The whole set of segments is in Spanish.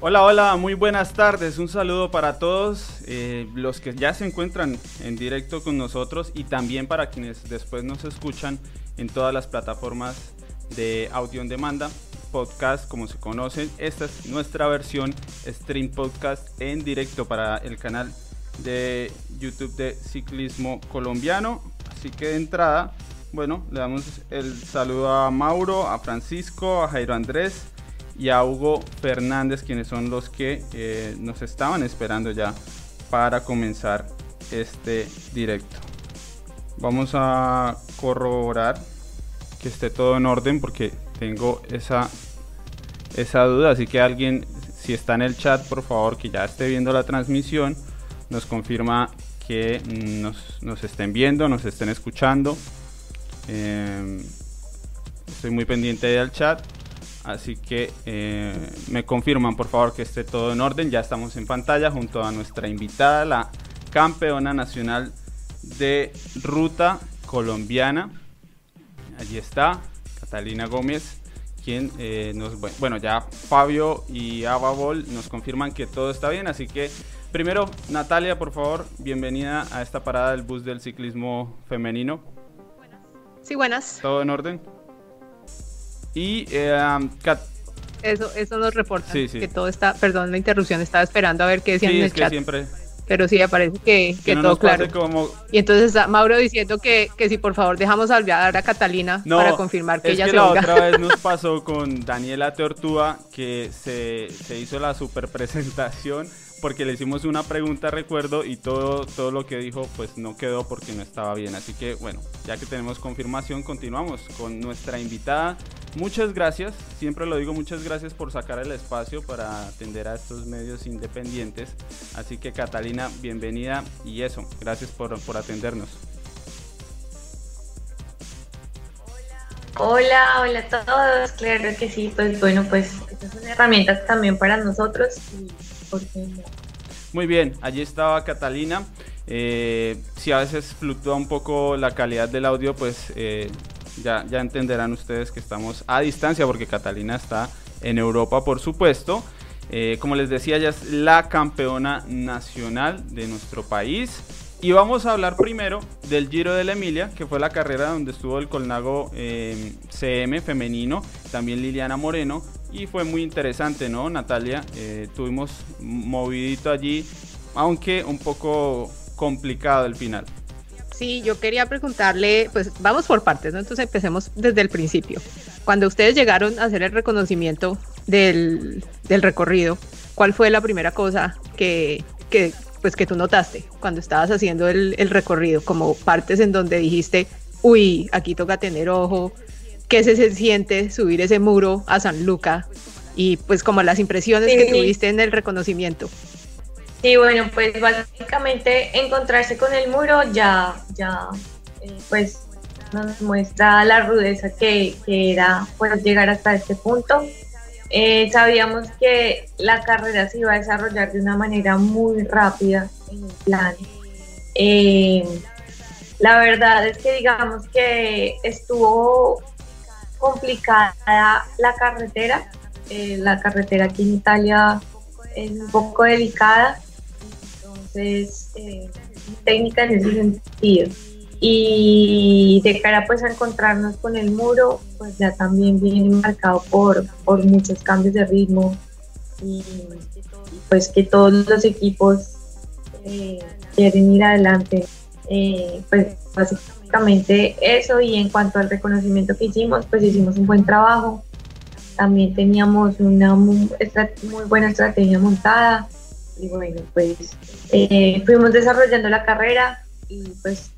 Hola, hola, muy buenas tardes. Un saludo para todos eh, los que ya se encuentran en directo con nosotros y también para quienes después nos escuchan en todas las plataformas de audio en demanda, podcast como se conocen. Esta es nuestra versión stream podcast en directo para el canal de YouTube de Ciclismo Colombiano. Así que de entrada, bueno, le damos el saludo a Mauro, a Francisco, a Jairo Andrés y a Hugo Fernández, quienes son los que eh, nos estaban esperando ya para comenzar este directo. Vamos a corroborar que esté todo en orden porque tengo esa, esa duda. Así que alguien, si está en el chat, por favor, que ya esté viendo la transmisión, nos confirma que nos, nos estén viendo, nos estén escuchando. Eh, estoy muy pendiente del chat. Así que eh, me confirman por favor que esté todo en orden. Ya estamos en pantalla junto a nuestra invitada, la campeona nacional de ruta colombiana. Allí está, Catalina Gómez, quien eh, nos... Bueno, ya Fabio y Ababol nos confirman que todo está bien. Así que primero, Natalia, por favor, bienvenida a esta parada del bus del ciclismo femenino. Sí, buenas. ¿Todo en orden? Y eh, eso, eso nos reporta que todo está, perdón la interrupción, estaba esperando a ver qué decían en el chat. siempre pero sí aparece que, que, todo claro. Y entonces está Mauro diciendo que, que si por favor dejamos hablar a Catalina para confirmar que ella que se la otra vez nos pasó con Daniela Teortúa que se, se hizo la super presentación porque le hicimos una pregunta, recuerdo, y todo, todo lo que dijo pues no quedó porque no estaba bien. Así que bueno, ya que tenemos confirmación, continuamos con nuestra invitada. Muchas gracias, siempre lo digo, muchas gracias por sacar el espacio para atender a estos medios independientes. Así que Catalina, bienvenida y eso, gracias por, por atendernos. Hola, hola a todos, claro que sí, pues bueno, pues estas son herramientas también para nosotros muy bien, allí estaba Catalina. Eh, si a veces fluctúa un poco la calidad del audio, pues eh, ya, entenderán ustedes que estamos a distancia porque Catalina está en Europa, por supuesto. Eh, como les decía, ella es la campeona nacional de nuestro país. Y vamos a hablar primero del Giro de la Emilia, que fue la carrera donde estuvo el Colnago CM femenino, también Liliana Moreno, y fue muy interesante, ¿no, Natalia? Eh, tuvimos movidito allí, aunque un poco complicado el final. Sí, yo quería preguntarle, pues vamos por partes, ¿no? Entonces empecemos desde el principio. Cuando ustedes llegaron a hacer el reconocimiento del, del recorrido, ¿cuál fue la primera cosa que, que, pues, que tú notaste cuando estabas haciendo el, el recorrido? Como partes en donde dijiste, uy, aquí toca tener ojo, qué se, siente subir ese muro a San Luca y pues como las impresiones que tuviste en el reconocimiento. Sí, bueno, pues básicamente encontrarse con el muro ya, ya, eh, pues nos muestra la rudeza que, era pues llegar hasta este punto. Eh, sabíamos que la carrera se iba a desarrollar de una manera muy rápida en el plan. Eh, la verdad es que digamos que estuvo complicada la carretera. Eh, la carretera aquí en Italia es un poco delicada, entonces eh, técnica en ese sentido. Y de cara pues a encontrarnos con el muro, pues ya también viene marcado por, por muchos cambios de ritmo y pues que todos los equipos eh, quieren ir adelante. pues básicamente básicamente eso y en cuanto al reconocimiento que hicimos, pues hicimos un buen trabajo. También teníamos una muy, buena estrategia montada y bueno, pues eh, fuimos desarrollando la carrera y pues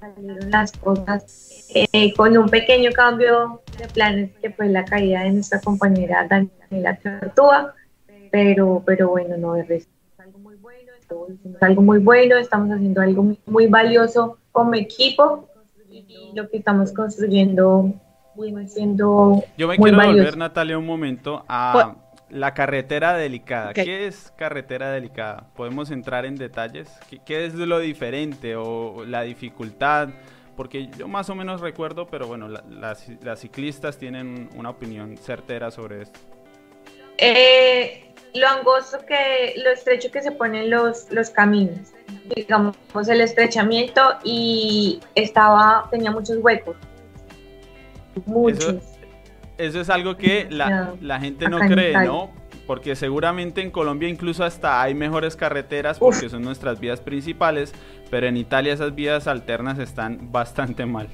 salieron las cosas eh, con un pequeño cambio de planes que fue la caída de nuestra compañera Daniela Tortúa, pero, pero bueno, no de resto. Algo muy bueno, algo muy bueno, estamos haciendo algo muy valioso como equipo y lo que estamos construyendo viene siendo Yo me quiero volver, Natalia, un momento a la carretera delicada. ¿Qué es carretera delicada? ¿Podemos entrar en detalles? ¿Qué, es lo diferente o la dificultad? Porque yo más o menos recuerdo, pero bueno, las, ciclistas tienen una opinión certera sobre esto. Eh, lo angosto que, lo estrecho que se ponen los, los caminos, digamos el estrechamiento y estaba, tenía muchos huecos. Muchos. Eso, es algo que la, la gente no cree, ¿no? Porque seguramente en Colombia incluso hasta hay mejores carreteras porque son nuestras vías principales, pero en Italia esas vías alternas están bastante mal.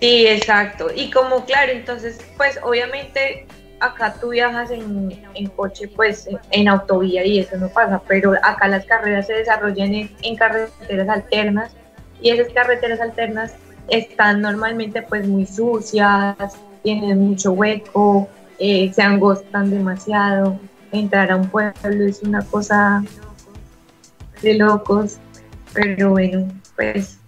Sí, exacto. Y como claro, entonces, pues obviamente acá tú viajas en, coche, pues en autovía y eso no pasa, pero acá las carreras se desarrollan en, carreteras alternas y esas carreteras alternas están normalmente pues muy sucias, tienen mucho hueco, eh, se angostan demasiado, entrar a un pueblo es una cosa de locos, pero bueno, pues...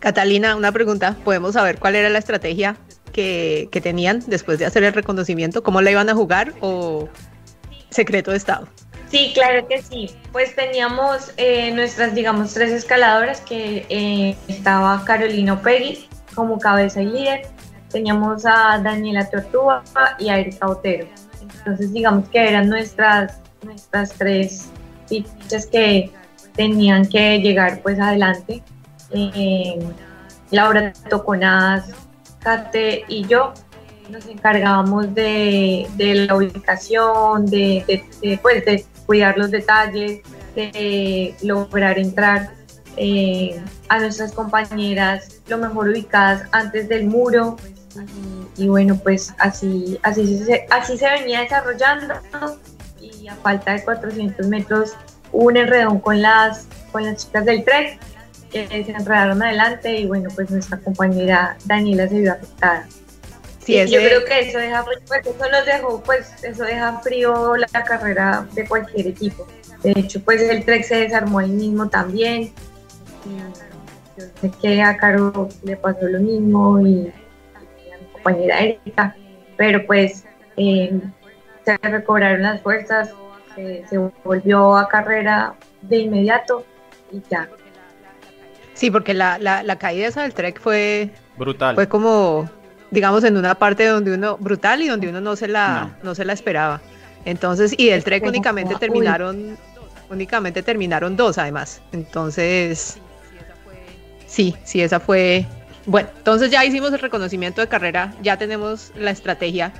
Catalina, una pregunta, ¿podemos saber cuál era la estrategia que, tenían después de hacer el reconocimiento? ¿Cómo la iban a jugar o secreto de Estado? Sí, claro que sí. Pues teníamos eh, nuestras, digamos, tres escaladoras que eh, estaba Carolina Peggy como cabeza y líder. Teníamos a Daniela Tortuga y a Erika Otero. Entonces, digamos que eran nuestras, nuestras tres fichas que tenían que llegar pues adelante. Eh, Laura Toconaz, y yo nos encargábamos de, la ubicación, de, pues, de, cuidar los detalles, de lograr entrar eh, a nuestras compañeras lo mejor ubicadas antes del muro. Y, bueno, pues así, así, se, así se venía desarrollando y a falta de 400 metros un enredón con las, con las chicas del tren que se enredaron adelante y bueno, pues nuestra compañera Daniela se vio afectada. Sí, Yo creo que eso deja, pues eso nos dejó, pues eso deja frío la carrera de cualquier equipo. De hecho, pues el Trek se desarmó ahí mismo también. yo sé que a Caro le pasó lo mismo y, a mi compañera Erika, pero pues eh, se recobraron las fuerzas, se volvió a carrera de inmediato y ya, Sí, porque la, la, caída esa del Trek fue... Brutal. Fue como, digamos, en una parte donde uno... Brutal y donde uno no se la, no. se la esperaba. Entonces, y del Trek únicamente terminaron... Únicamente terminaron dos, además. Entonces... Sí, sí, esa fue... Bueno, entonces ya hicimos el reconocimiento de carrera, ya tenemos la estrategia.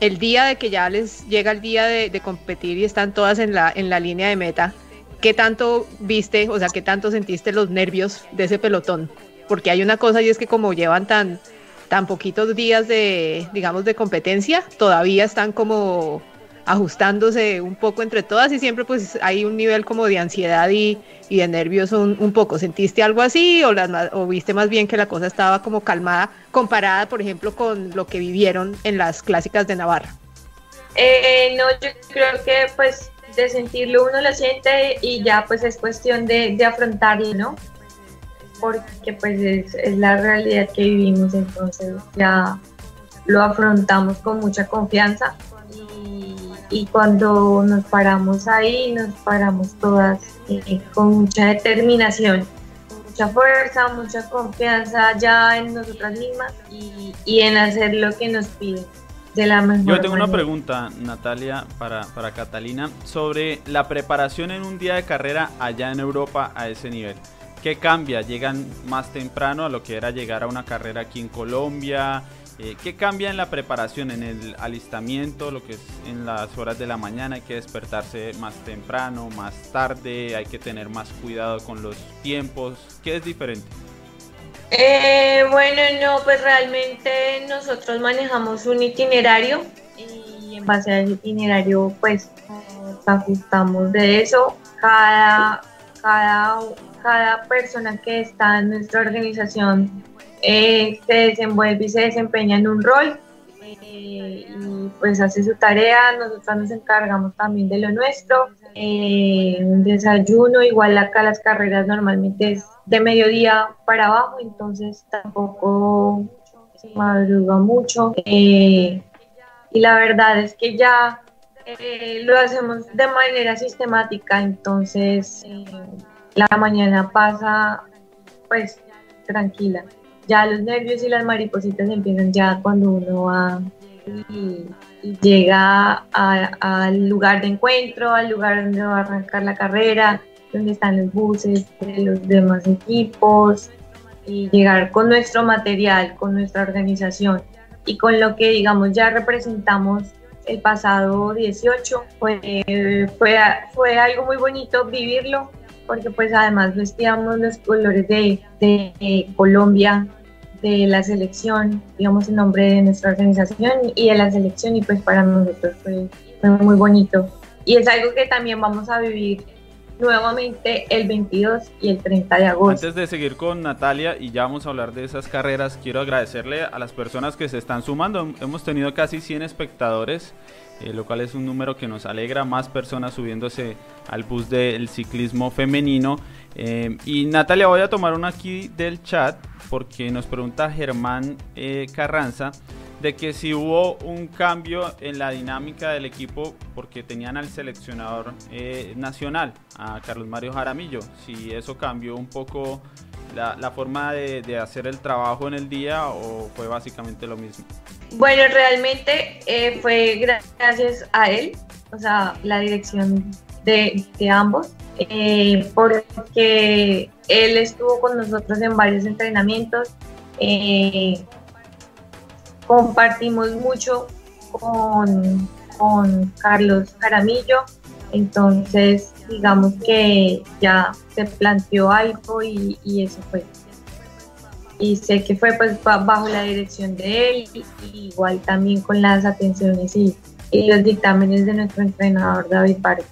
El día de que ya les llega el día de, de competir y están todas en la, en la línea de meta, ¿qué tanto viste, o sea, qué tanto sentiste los nervios de ese pelotón? Porque hay una cosa y es que como llevan tan, tan poquitos días de, digamos, de competencia, todavía están como ajustándose un poco entre todas y siempre pues hay un nivel como de ansiedad y, de nervios un, poco. ¿Sentiste algo así o, o viste más bien que la cosa estaba como calmada comparada, por ejemplo, con lo que vivieron en las clásicas de Navarra? Eh, no, yo creo que pues de sentirlo uno lo siente y ya pues es cuestión de, de afrontarlo, ¿no? Porque pues es, la realidad que vivimos, entonces ya lo afrontamos con mucha confianza y, cuando nos paramos ahí, nos paramos todas eh, con mucha determinación, mucha fuerza, mucha confianza ya en nosotras mismas y en hacer lo que nos piden. Yo tengo una pregunta, Natalia, para, para Catalina, sobre la preparación en un día de carrera allá en Europa a ese nivel. ¿Qué cambia? ¿Llegan más temprano a lo que era llegar a una carrera aquí en Colombia? Eh, ¿Qué cambia en la preparación, en el alistamiento, lo que es en las horas de la mañana? Hay que despertarse más temprano, más tarde, hay que tener más cuidado con los tiempos. ¿Qué es diferente? Eh, bueno, no, pues realmente nosotros manejamos un itinerario y en base a ese itinerario pues nos ajustamos de eso. Cada, cada, cada persona que está en nuestra organización eh, se desenvuelve y se desempeña en un rol y pues hace su tarea, nosotros nos encargamos también de lo nuestro, eh, un desayuno, igual acá las carreras normalmente es de mediodía para abajo, entonces tampoco se madruga mucho. Eh, y la verdad es que ya eh, lo hacemos de manera sistemática, entonces eh, la mañana pasa pues tranquila. Ya los nervios y las maripositas empiezan ya cuando uno va y llega al lugar de encuentro, al lugar donde va a arrancar la carrera, donde están los buses de los demás equipos y llegar con nuestro material, con nuestra organización y con lo que digamos ya representamos el pasado 18 fue, fue, fue algo muy bonito vivirlo porque pues además vestíamos los colores de, de Colombia de la selección, digamos en nombre de nuestra organización y de la selección y pues para nosotros fue, fue muy bonito. Y es algo que también vamos a vivir nuevamente el 22 y el 30 de agosto. Antes de seguir con Natalia y ya vamos a hablar de esas carreras, quiero agradecerle a las personas que se están sumando. Hemos tenido casi 100 espectadores, eh, lo cual es un número que nos alegra, más personas subiéndose al bus del ciclismo femenino. Eh, y Natalia, voy a tomar una aquí del chat porque nos pregunta Germán eh, Carranza de que si hubo un cambio en la dinámica del equipo porque tenían al seleccionador eh, nacional, a Carlos Mario Jaramillo, si eso cambió un poco la, forma de, hacer el trabajo en el día o fue básicamente lo mismo. Bueno, realmente eh, fue gracias a él, o sea, la dirección de, ambos, eh, porque él estuvo con nosotros en varios entrenamientos compartimos mucho con, con Carlos Caramillo, entonces digamos que ya se planteó algo y, eso fue. Y sé que fue pues bajo la dirección de él, igual también con las atenciones y, los dictámenes de nuestro entrenador David Párez.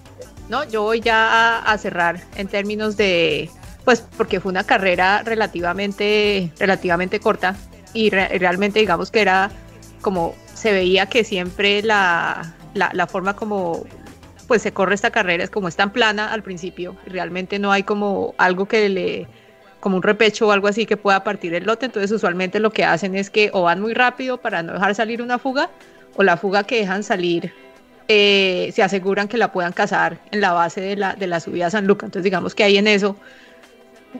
No, yo voy ya a, cerrar en términos de, pues porque fue una carrera relativamente, relativamente corta, y realmente digamos que era como se veía que siempre la, la, forma como pues se corre esta carrera es como es tan plana al principio y realmente no hay como algo que le como un repecho o algo así que pueda partir el lote. Entonces usualmente lo que hacen es que o van muy rápido para no dejar salir una fuga o la fuga que dejan salir eh, se aseguran que la puedan cazar en la base de la, de la subida a San Lucas entonces digamos que ahí en eso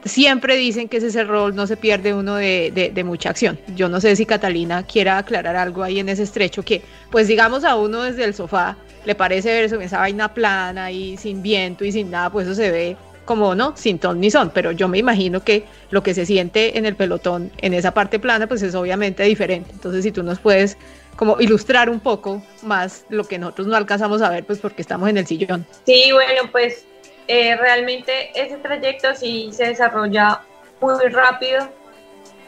siempre dicen que ese es el rol, no se pierde uno de, de, mucha acción. Yo no sé si Catalina quiera aclarar algo ahí en ese estrecho que, pues digamos a uno desde el sofá le parece ver eso, esa vaina plana y sin viento y sin nada, pues eso se ve como no, sin ton ni son, pero yo me imagino que lo que se siente en el pelotón, en esa parte plana, pues es obviamente diferente. Entonces, si tú nos puedes como ilustrar un poco más lo que nosotros no alcanzamos a ver, pues porque estamos en el sillón. Sí, bueno, pues eh, realmente ese trayecto sí se desarrolla muy rápido,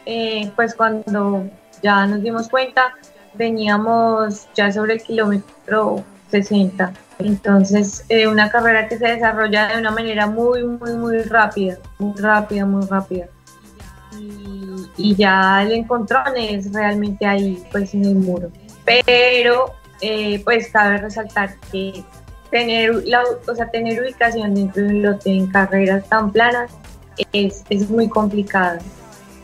eh, pues cuando ya nos dimos cuenta veníamos ya sobre el kilómetro 60. Entonces, eh, una carrera que se desarrolla de una manera muy, muy, muy rápida, muy rápida, muy rápida. Y, ya el encontrón es realmente ahí, pues en el muro. Pero, pues cabe resaltar que tener, la, o sea, tener ubicación dentro de un lote en carreras tan planas es, es muy complicado.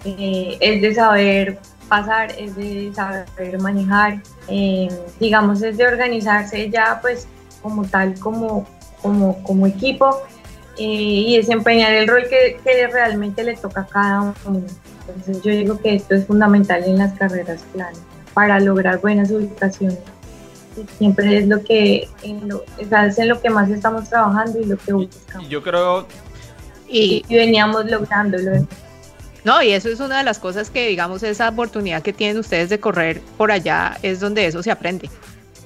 Eh, es de saber pasar, es de saber manejar, eh, digamos, es de organizarse ya pues como tal, como, como, como equipo eh, y desempeñar el rol que, que, realmente le toca a cada uno. Entonces yo digo que esto es fundamental en las carreras planas para lograr buenas ubicaciones siempre es lo que en lo, es en lo que más estamos trabajando y lo que buscamos. Y yo creo y, veníamos lográndolo. No, y eso es una de las cosas que, digamos, esa oportunidad que tienen ustedes de correr por allá es donde eso se aprende.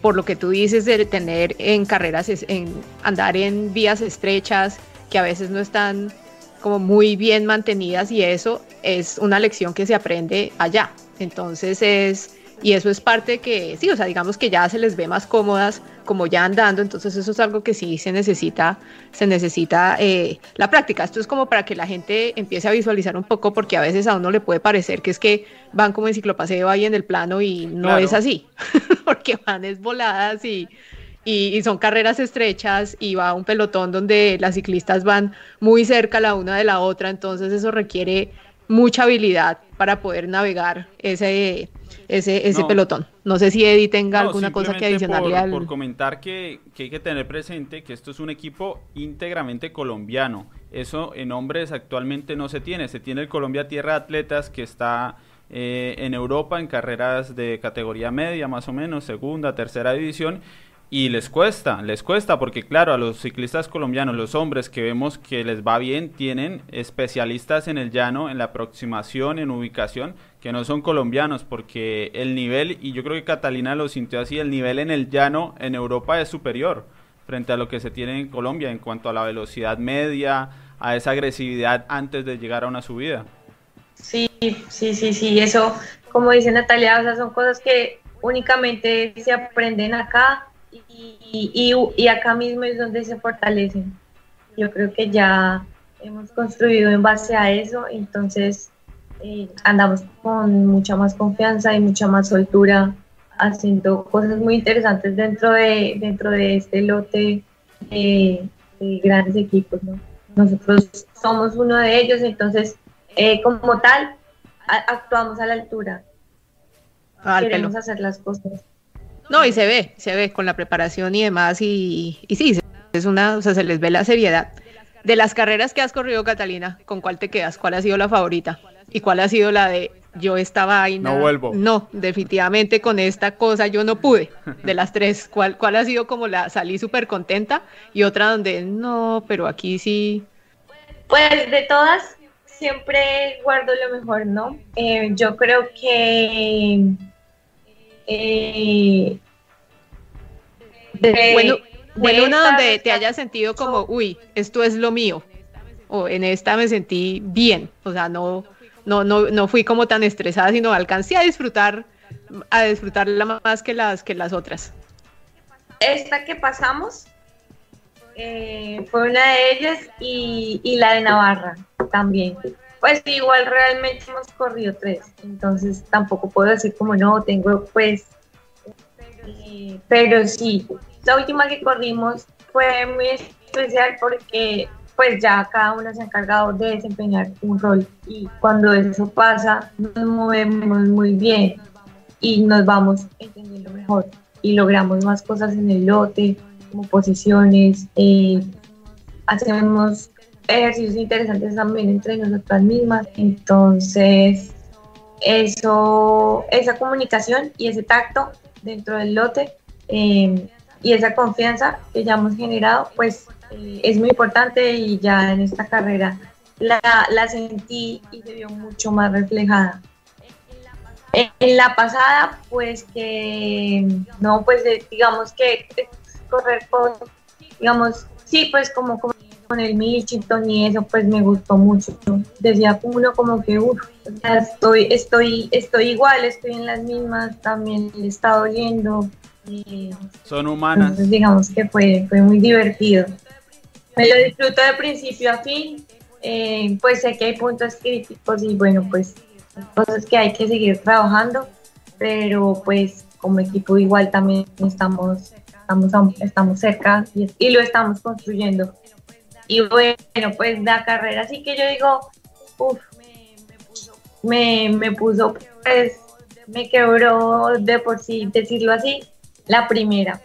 Por lo que tú dices de tener en carreras, en andar en vías estrechas que a veces no están como muy bien mantenidas y eso es una lección que se aprende allá. Entonces es y eso es parte que, sí, o sea, digamos que ya se les ve más cómodas como ya andando, entonces eso es algo que sí se necesita, se necesita eh, la práctica. Esto es como para que la gente empiece a visualizar un poco, porque a veces a uno le puede parecer que es que van como en ciclopaseo ahí en el plano y no es así, porque van es voladas y, y, son carreras estrechas y va un pelotón donde las ciclistas van muy cerca la una de la otra, entonces eso requiere mucha habilidad para poder navegar ese ese, ese pelotón. No sé si Eddie tenga alguna cosa que adicionarle al... Por comentar que, que, hay que tener presente que esto es un equipo íntegramente colombiano. Eso en hombres actualmente no se tiene. Se tiene el Colombia Tierra de Atletas que está eh, en Europa en carreras de categoría media, más o menos, segunda, tercera división. Y les cuesta, les cuesta, porque claro, a los ciclistas colombianos, los hombres que vemos que les va bien, tienen especialistas en el llano, en la aproximación, en ubicación, que no son colombianos, porque el nivel, y yo creo que Catalina lo sintió así, el nivel en el llano en Europa es superior frente a lo que se tiene en Colombia en cuanto a la velocidad media, a esa agresividad antes de llegar a una subida. Sí, sí, sí, sí, eso, como dice Natalia, o sea, son cosas que únicamente se aprenden acá y, y, acá mismo es donde se fortalecen. Yo creo que ya hemos construido en base a eso, entonces eh, andamos con mucha más confianza y mucha más soltura haciendo cosas muy interesantes dentro de, dentro de este lote de, grandes equipos. Nosotros somos uno de ellos, entonces eh, como tal actuamos a la altura. Queremos hacer las cosas. No, y se ve, se ve con la preparación y demás, y, y sí, es una, o sea, se les ve la seriedad. De las carreras que has corrido, Catalina, ¿con cuál te quedas? ¿Cuál ha sido la favorita? ¿Y cuál ha sido la de yo estaba ahí? No vuelvo. No, definitivamente con esta cosa yo no pude. De las tres, ¿cuál, cuál ha sido como la salí súper contenta? Y otra donde no, pero aquí sí. Pues de todas, siempre guardo lo mejor, ¿no? Eh, yo creo que eh, bueno, una donde te hayas sentido como, uy, esto es lo mío, o en esta me sentí bien, o sea, no, no, no, no fui como tan estresada, sino alcancé a disfrutar, a disfrutarla más que las, que las otras. Esta que pasamos eh, fue una de ellas y, y la de Navarra también. Pues igual realmente hemos corrido tres, entonces tampoco puedo decir como no, tengo pues, eh, pero sí, la última que corrimos fue muy especial porque pues ya cada uno se ha encargado de desempeñar un rol y cuando eso pasa nos movemos muy bien y nos vamos entendiendo mejor y logramos más cosas en el lote, como posiciones, eh, hacemos ejercicios interesantes también entre nosotras mismas. Entonces, eso, esa comunicación y ese tacto dentro del lote em, y esa confianza que ya hemos generado, pues eh, es muy importante y ya en esta carrera la, la sentí y se vio mucho más reflejada. En la pasada, pues que, no, pues digamos que correr con, digamos, sí, pues como, como con el Milchington y eso pues me gustó mucho. Decía uno como que, uff, estoy, estoy, estoy igual, estoy en las mismas, también le está doliendo. Son humanas. Entonces digamos que fue, fue muy divertido. Me lo disfruto de principio a fin, eh, pues sé que hay puntos críticos y bueno, pues cosas que hay que seguir trabajando, pero pues como equipo igual también estamos, estamos, estamos cerca y, lo estamos construyendo. Y bueno, pues la carrera sí que yo digo, uff, me, me puso, pues, me quebró de por sí, decirlo así, la primera.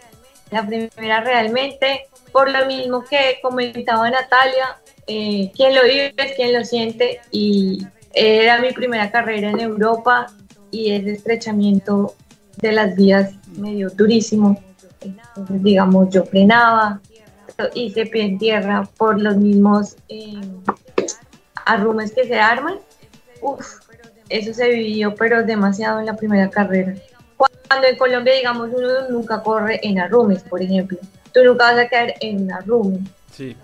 La primera realmente, por lo mismo que comentaba Natalia, eh, quien lo vive es quien lo siente y era mi primera carrera en Europa y ese estrechamiento de las vías me dio durísimo. Digamos, yo frenaba, se pie en tierra por los mismos eh, arrumes que se arman. Uf, eso se vivió, pero demasiado en la primera carrera. Cuando en Colombia, digamos, uno nunca corre en arrumes, por ejemplo. Tú nunca vas a caer en un arrume. Sí.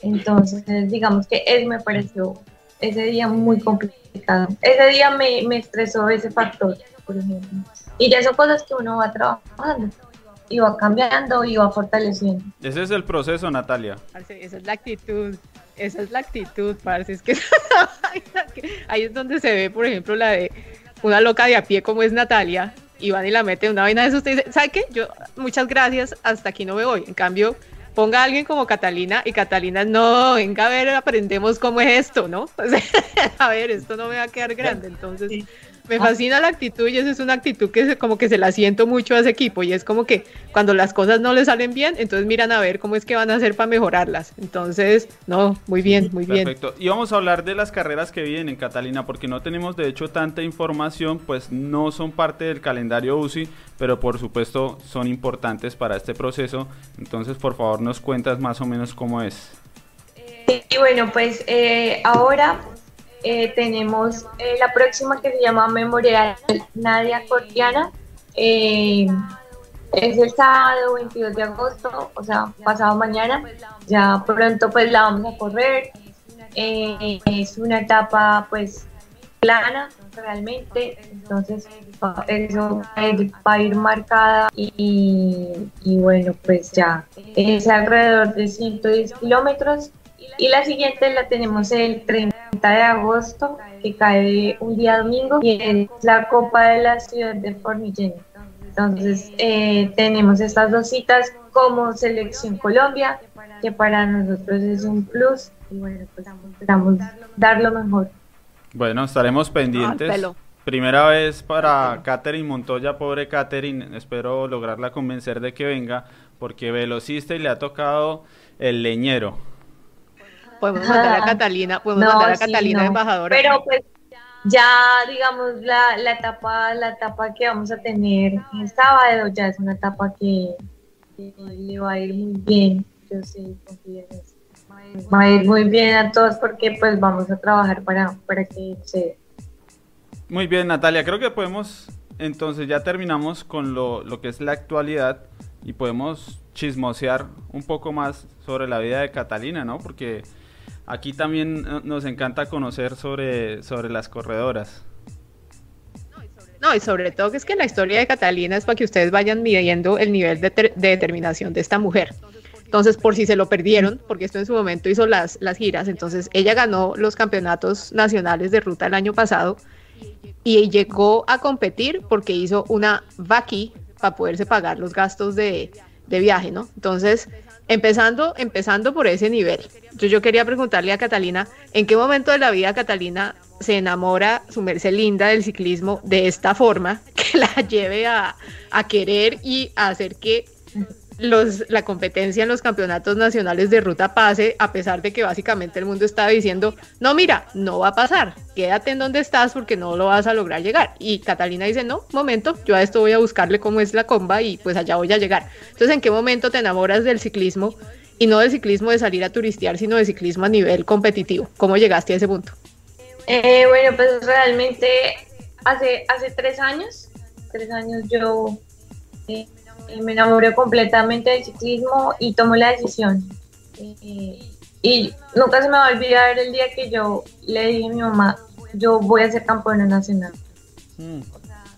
Entonces, digamos que eso me pareció ese día muy complicado. Ese día me, me estresó ese factor, por ejemplo. Y ya son cosas que uno va trabajando iba cambiando, iba fortaleciendo. Ese es el proceso, Natalia. Esa es la actitud, esa es la actitud, parce. Es que ahí es donde se ve, por ejemplo, la de una loca de a pie como es Natalia, y van y la mete una vaina de eso, usted dice, ¿sabe qué? Yo, muchas gracias, hasta aquí no me voy. En cambio, ponga a alguien como Catalina y Catalina, no, venga a ver, aprendemos cómo es esto, ¿no? a ver, esto no me va a quedar grande, entonces me fascina la actitud y esa es una actitud que como que se la siento mucho a ese equipo y es como que cuando las cosas no le salen bien, entonces miran a ver cómo es que van a hacer para mejorarlas. Entonces, no, muy bien, muy bien. Perfecto. Y vamos a hablar de las carreras que vienen, Catalina, porque no tenemos de hecho tanta información, pues no son parte del calendario UCI, pero por supuesto son importantes para este proceso. Entonces, por favor, nos cuentas más o menos cómo es. Y bueno, pues eh, ahora eh, tenemos eh, la próxima que se llama Memorial Nadia Cortiana. es el sábado 22 de agosto, o sea, pasado mañana. Ya pronto pues la vamos a correr. es una etapa pues plana realmente, entonces eso va a ir marcada y, y bueno pues ya es alrededor de 110 kilómetros y la siguiente la tenemos el 30 de agosto, que cae un día domingo, y es la Copa de la Ciudad de Formigeno. Entonces, eh, tenemos estas dos citas como Selección Colombia, que para nosotros es un plus, y bueno, pues esperamos dar lo mejor. Bueno, estaremos pendientes. Primera vez para Catherine Montoya, pobre Catherine, espero lograrla convencer de que venga, porque velocista y le ha tocado el leñero podemos mandar a Catalina, podemos mandar a Catalina embajadora. Pero pues ya digamos la, la etapa, la etapa que vamos a tener el sábado ya es una etapa que, le va a ir muy bien. Yo sé, Va a ir muy bien a todos porque pues vamos a trabajar para, para que se muy bien, Natalia. Creo que podemos, entonces ya terminamos con lo, lo, que es la actualidad y podemos chismosear un poco más sobre la vida de Catalina, ¿no? Porque Aquí también eh, nos encanta conocer sobre, sobre las corredoras. No, y sobre todo que es que la historia de Catalina es para que ustedes vayan midiendo el nivel de, determinación de esta mujer. Entonces, por si se lo perdieron, porque esto en su momento hizo las, las giras, entonces ella ganó los campeonatos nacionales de ruta el año pasado y llegó a competir porque hizo una vaqui para poderse pagar los gastos de, de viaje, ¿no? Entonces, Empezando, empezando por ese nivel. Yo, quería preguntarle a Catalina, ¿en qué momento de la vida Catalina se enamora su merced linda del ciclismo de esta forma que la lleve a, a querer y a hacer que los, la competencia en los campeonatos nacionales de ruta pase, a pesar de que básicamente el mundo estaba diciendo, no, mira, no va a pasar, quédate en donde estás porque no lo vas a lograr llegar. Y Catalina dice, no, momento, yo a esto voy a buscarle cómo es la comba y pues allá voy a llegar. Entonces, ¿en qué momento te enamoras del ciclismo? Y no del ciclismo de salir a turistear, sino de ciclismo a nivel competitivo. ¿Cómo llegaste a ese punto? Eh, bueno, pues realmente hace, hace tres años, tres años yo... Eh, me enamoré completamente del ciclismo y tomé la decisión. y nunca se me va a olvidar el día que yo le dije a mi mamá, yo voy a ser campeona nacional. Mm.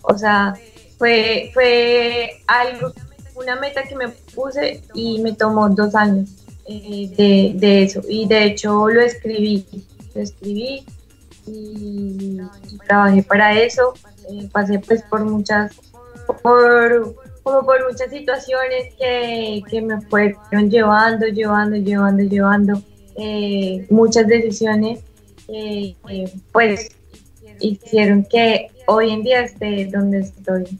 O sea, fue, fue algo, una meta que me puse y me tomó dos años eh, de, de, eso. Y de hecho lo escribí, lo escribí y, trabajé para eso. Eh, pasé pues por muchas, por como por muchas situaciones que, que me fueron llevando, llevando, llevando, llevando, eh, muchas decisiones que pues hicieron que hoy en día esté donde estoy.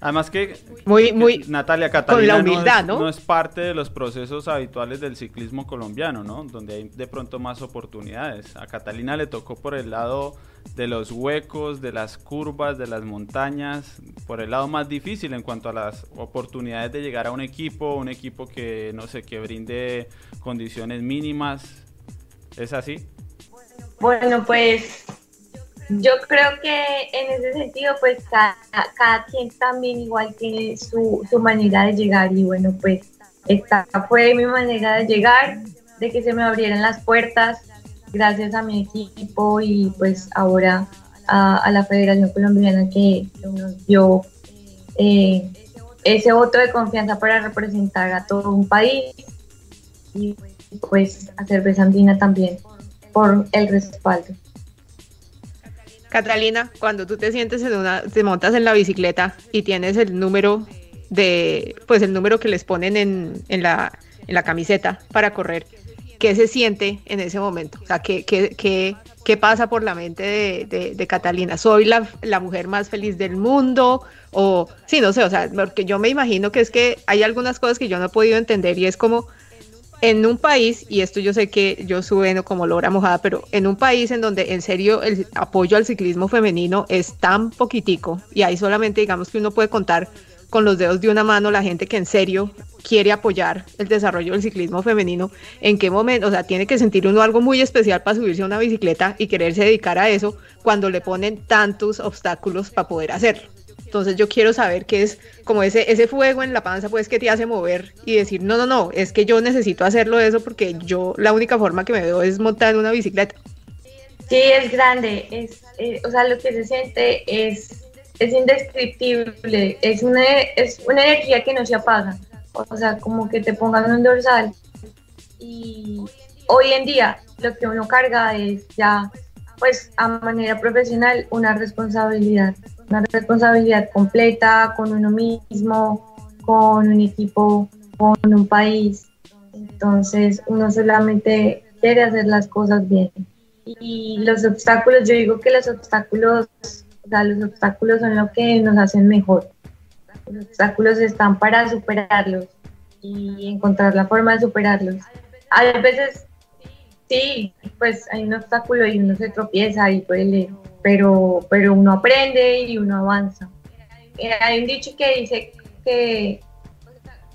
Además que, muy, muy Natalia Catalina la humildad, no, es, parte de los procesos habituales del ciclismo colombiano, ¿no? Donde hay de pronto más oportunidades. A Catalina le tocó por el lado de los huecos, de las curvas, de las montañas, por el lado más difícil en cuanto a las oportunidades de llegar a un equipo, un equipo que no sé, que brinde condiciones mínimas. ¿Es así? Bueno, pues yo creo que en ese sentido, pues cada, cada quien también igual tiene su, su, manera de llegar y bueno, pues esta fue mi manera de llegar, de que se me abrieran las puertas gracias a mi equipo y pues ahora a, la Federación Colombiana que nos dio eh, ese voto de confianza para representar a todo un país y pues a Cerveza Andina también por el respaldo. Catalina, cuando tú te sientes en una, te montas en la bicicleta y tienes el número de, pues el número que les ponen en, en, la, en la camiseta para correr, qué se siente en ese momento, o sea, qué, qué, qué, qué pasa por la mente de, de, Catalina. ¿Soy la, la, mujer más feliz del mundo? O, sí, no sé, o sea, porque yo me imagino que es que hay algunas cosas que yo no he podido entender y es como en un país, y esto yo sé que yo sueno como lora mojada, pero en un país en donde en serio el apoyo al ciclismo femenino es tan poquitico y ahí solamente digamos que uno puede contar con los dedos de una mano la gente que en serio quiere apoyar el desarrollo del ciclismo femenino, en qué momento, o sea, tiene que sentir uno algo muy especial para subirse a una bicicleta y quererse dedicar a eso cuando le ponen tantos obstáculos para poder hacerlo. Entonces yo quiero saber qué es como ese, ese fuego en la panza pues que te hace mover y decir, no, no, no, es que yo necesito hacerlo eso porque yo la única forma que me veo es montar una bicicleta. Sí, es grande, es, eh, o sea, lo que se siente es es indescriptible, es una, es una energía que no se apaga, o sea, como que te pongan un dorsal. Y hoy en día lo que uno carga es ya, pues a manera profesional, una responsabilidad, una responsabilidad completa con uno mismo, con un equipo, con un país. Entonces uno solamente quiere hacer las cosas bien. Y los obstáculos, yo digo que los obstáculos los obstáculos son lo que nos hacen mejor. Los obstáculos están para superarlos y encontrar la forma de superarlos. A veces, sí, pues hay un obstáculo y uno se tropieza y duele, pero, pero uno aprende y uno avanza. Hay un dicho que dice que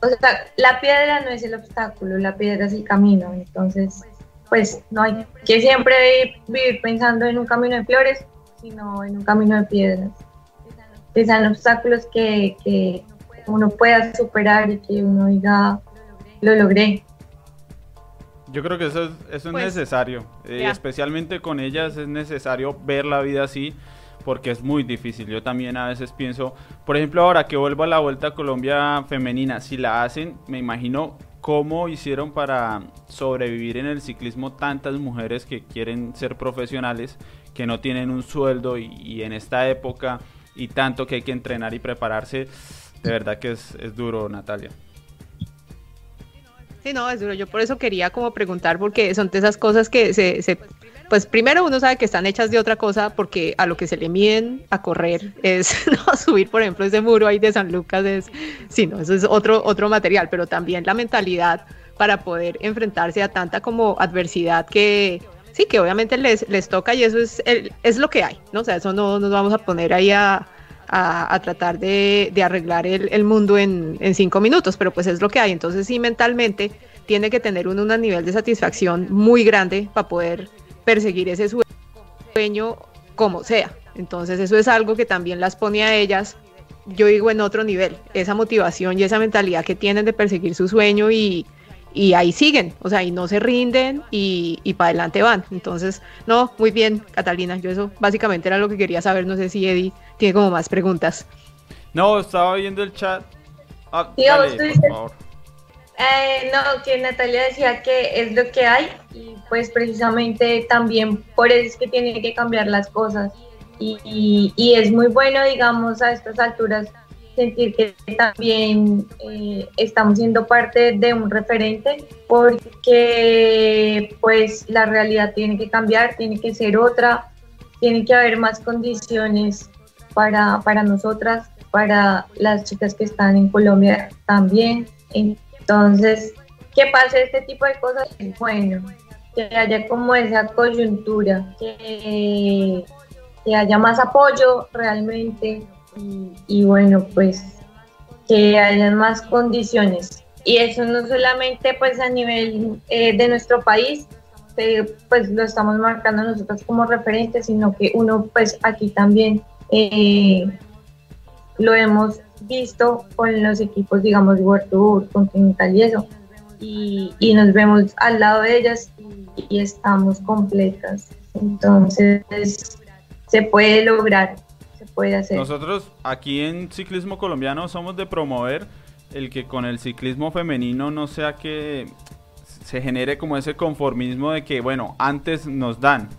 o sea, la piedra no es el obstáculo, la piedra es el camino. Entonces, pues no hay que siempre vivir pensando en un camino de flores, sino en un camino de piedras. Que sean obstáculos que, que uno pueda superar y que uno diga, lo logré. Yo creo que eso es, eso es pues, necesario, eh, especialmente con ellas es necesario ver la vida así porque es muy difícil. Yo también a veces pienso, por ejemplo, ahora que vuelvo a la Vuelta a Colombia femenina, si la hacen, me imagino cómo hicieron para sobrevivir en el ciclismo tantas mujeres que quieren ser profesionales que no tienen un sueldo y, en esta época y tanto que hay que entrenar y prepararse, de verdad que es, duro, Natalia. Sí, no, es duro. Yo por eso quería como preguntar, porque son de esas cosas que se, se, pues primero uno sabe que están hechas de otra cosa, porque a lo que se le miden a correr es no subir, por ejemplo, ese muro ahí de San Lucas, es, sí, no, eso es otro, otro material, pero también la mentalidad para poder enfrentarse a tanta como adversidad que, sí, que obviamente les, les toca y eso es, es lo que hay, ¿no? O sea, eso no nos vamos a poner ahí a, a, tratar de, arreglar el, mundo en, en, cinco minutos, pero pues es lo que hay. Entonces sí, mentalmente tiene que tener uno un nivel de satisfacción muy grande para poder perseguir ese sueño como sea. Entonces eso es algo que también las pone a ellas, yo digo, en otro nivel, esa motivación y esa mentalidad que tienen de perseguir su sueño y, y ahí siguen, o sea, y no se rinden y, y para adelante van. Entonces, no, muy bien, Catalina, yo eso básicamente era lo que quería saber, no sé si Eddie tiene como más preguntas. No, estaba viendo el chat. Ah, eh, no, que Natalia decía que es lo que hay y pues precisamente también por eso es que tiene que cambiar las cosas y, y es muy bueno, digamos, a estas alturas sentir que también eh, estamos siendo parte de un referente porque pues la realidad tiene que cambiar, tiene que ser otra, tiene que haber más condiciones para, para nosotras, para las chicas que están en Colombia también. Entonces, que pase este tipo de cosas bueno, que haya como esa coyuntura, que haya más apoyo realmente y, bueno, pues que hayan más condiciones. Y eso no solamente pues a nivel eh, de nuestro país, pues lo estamos marcando nosotros como referentes, sino que uno pues aquí también eh, lo hemos visto con los equipos, digamos, World Tour, Continental y eso, y, y, nos vemos al lado de ellas y, y estamos completas. Entonces, se puede lograr Nosotros aquí en Ciclismo Colombiano somos de promover el que con el ciclismo femenino no sea que se genere como ese conformismo de que, bueno, antes nos dan.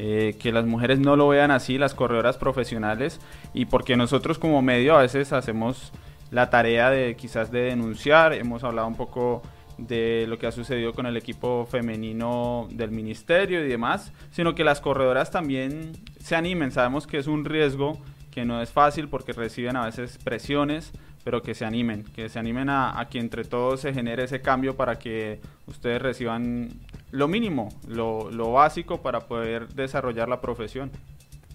Eh, que las mujeres no lo vean así, las corredoras profesionales, y porque nosotros como medio a veces hacemos la tarea de quizás de denunciar, hemos hablado un poco de lo que ha sucedido con el equipo femenino del ministerio y demás, sino que las corredoras también se animen. Sabemos que es un riesgo que no es fácil porque reciben a veces presiones, pero que se animen, que se animen a, que entre todos se genere ese cambio para que ustedes reciban lo mínimo, lo, lo básico para poder desarrollar la profesión.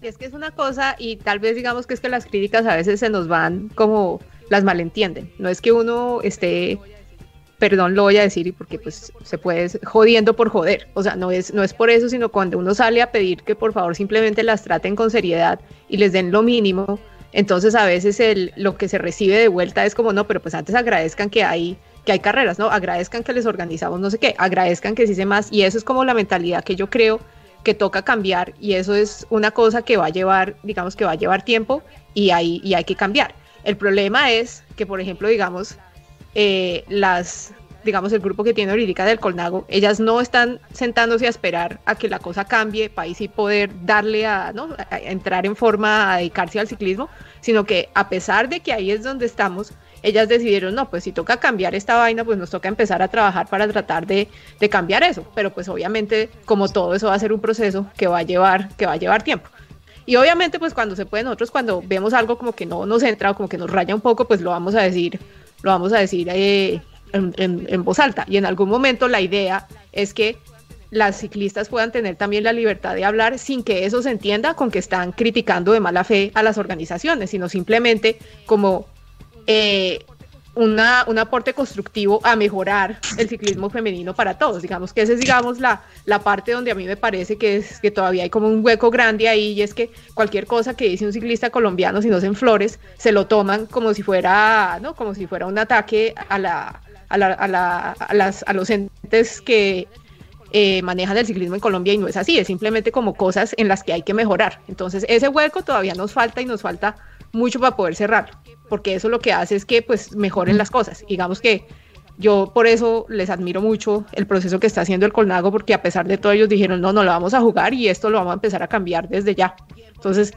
Es que es una cosa y tal vez digamos que es que las críticas a veces se nos van como las malentienden. No es que uno esté perdón lo voy a decir porque pues se puede jodiendo por joder, o sea, no es, no es por eso, sino cuando uno sale a pedir que por favor simplemente las traten con seriedad y les den lo mínimo, entonces a veces el, lo que se recibe de vuelta es como, no, pero pues antes agradezcan que hay que hay carreras, ¿no? Agradezcan que les organizamos no sé qué, agradezcan que se más y eso es como la mentalidad que yo creo que toca cambiar y eso es una cosa que va a llevar, digamos que va a llevar tiempo y hay, y hay que cambiar. El problema es que, por ejemplo, digamos, eh, las, digamos, el grupo que tiene ahorita del Colnago, ellas no están sentándose a esperar a que la cosa cambie para y poder darle a, ¿no? entrar en forma a dedicarse al ciclismo, sino que a pesar de que ahí es donde estamos, ellas decidieron, no, pues si toca cambiar esta vaina, pues nos toca empezar a trabajar para tratar de, de cambiar eso. Pero pues obviamente, como todo eso va a ser un proceso que va a llevar, que va a llevar tiempo. Y obviamente, pues cuando se puede, nosotros cuando vemos algo como que no nos entra o como que nos raya un poco, pues lo vamos a decir lo vamos a decir eh, en, voz alta. Y en algún momento la idea es que las ciclistas puedan tener también la libertad de hablar sin que eso se entienda con que están criticando de mala fe a las organizaciones, sino simplemente como eh, una, un aporte constructivo a mejorar el ciclismo femenino para todos. Digamos que esa es, digamos, la, la parte donde a mí me parece que, es, que todavía hay como un hueco grande ahí y es que cualquier cosa que dice un ciclista colombiano, si no es en flores, se lo toman como si fuera, ¿no? Como si fuera un ataque a, la, a, la, a, la, a, las, a los entes que eh, manejan el ciclismo en Colombia y no es así, es simplemente como cosas en las que hay que mejorar. Entonces, ese hueco todavía nos falta y nos falta mucho para poder cerrarlo porque eso lo que hace es que pues mejoren las cosas. Digamos que yo por eso les admiro mucho el proceso que está haciendo el Colnago, porque a pesar de todo ellos dijeron, no, no lo vamos a jugar y esto lo vamos a empezar a cambiar desde ya. Entonces,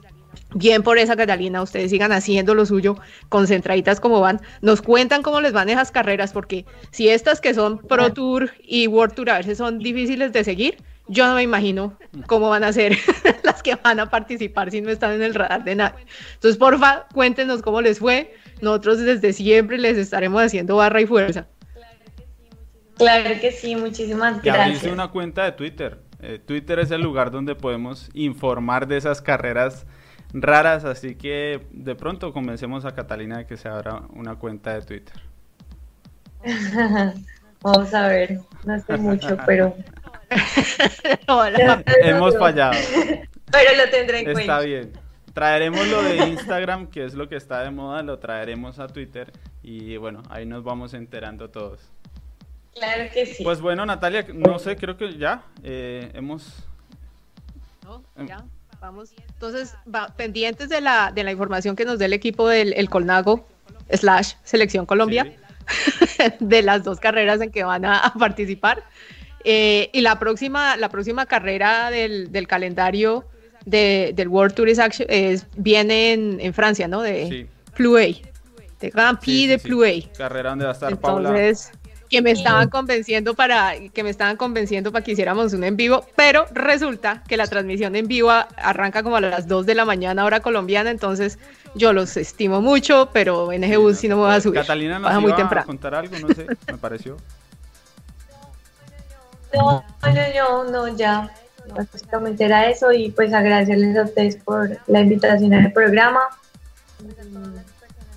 bien por esa Catalina, ustedes sigan haciendo lo suyo, concentraditas como van, nos cuentan cómo les van esas carreras, porque si estas que son Pro Tour y World Tour a veces son difíciles de seguir, yo no me imagino cómo van a ser las que van a participar si no están en el radar de nadie. Entonces, porfa, cuéntenos cómo les fue. Nosotros desde siempre les estaremos haciendo barra y fuerza. Claro que sí, muchísimas gracias. Y una cuenta de Twitter. Eh, Twitter es el lugar donde podemos informar de esas carreras raras, así que de pronto convencemos a Catalina de que se abra una cuenta de Twitter. Vamos a ver, no sé mucho, pero Hemos fallado. Pero lo tendré en cuenta. Está bien. Traeremos lo de Instagram, que es lo que está de moda, lo traeremos a Twitter y bueno, ahí nos vamos enterando todos. Claro que sí. Pues bueno, Natalia, no sé, creo que ya eh, hemos... No, em, ya, vamos. Entonces, pendientes de la, de la información que nos dé el equipo del el Colnago slash Selección Colombia, de las dos carreras en que van a participar. Eh, y la próxima, la próxima carrera del, del calendario de, del World Tourist Action es, viene en, en, Francia, ¿no? De sí. de Grand Prix de sí, Carrera donde va a estar Entonces, que me estaban convenciendo para que me estaban convenciendo para que hiciéramos un en vivo, pero resulta que la transmisión en vivo arranca como a las 2 de la mañana hora colombiana, entonces yo los estimo mucho, pero en ese bus sí no me voy a subir. Catalina nos muy temprano. a contar algo, no sé, me pareció. No, no, no, no, ya. Básicamente era eso y pues agradecerles a ustedes por la invitación al programa.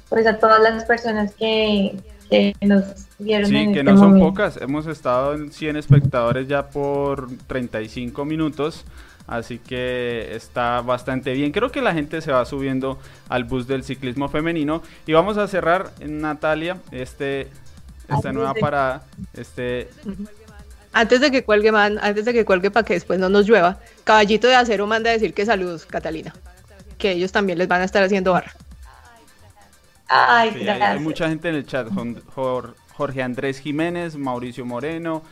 Pues a todas las personas que, que nos vieron. Sí, que este no son pocas. Hemos estado en 100 espectadores ya por 35 minutos. Así que está bastante bien. Creo que la gente se va subiendo al bus del ciclismo femenino. Y vamos a cerrar, Natalia, este, esta nueva parada. Este, antes de que cuelgue, man, antes de que cuelgue para que después no nos llueva, Caballito de Acero manda a decir que saludos, Catalina. Que ellos también les van a estar haciendo barra. Ay. Hay, mucha gente en el chat. Jorge Andrés Jiménez, Mauricio Moreno,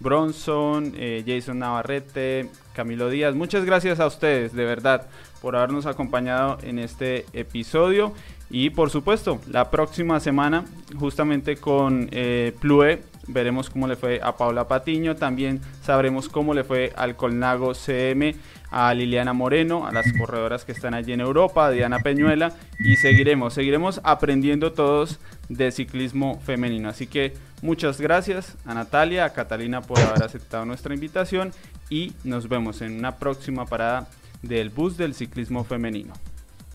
Bronson, eh, Jason Navarrete, Camilo Díaz. Muchas gracias a ustedes, de verdad, por habernos acompañado en este episodio. Y por supuesto, la próxima semana, justamente con eh, Plue veremos cómo le fue a Paula Patiño, también sabremos cómo le fue al Colnago CM, a Liliana Moreno, a las corredoras que están allí en Europa, a Diana Peñuela, y seguiremos, seguiremos aprendiendo todos de ciclismo femenino. Así que muchas gracias a Natalia, a Catalina por haber aceptado nuestra invitación y nos vemos en una próxima parada del bus del ciclismo femenino.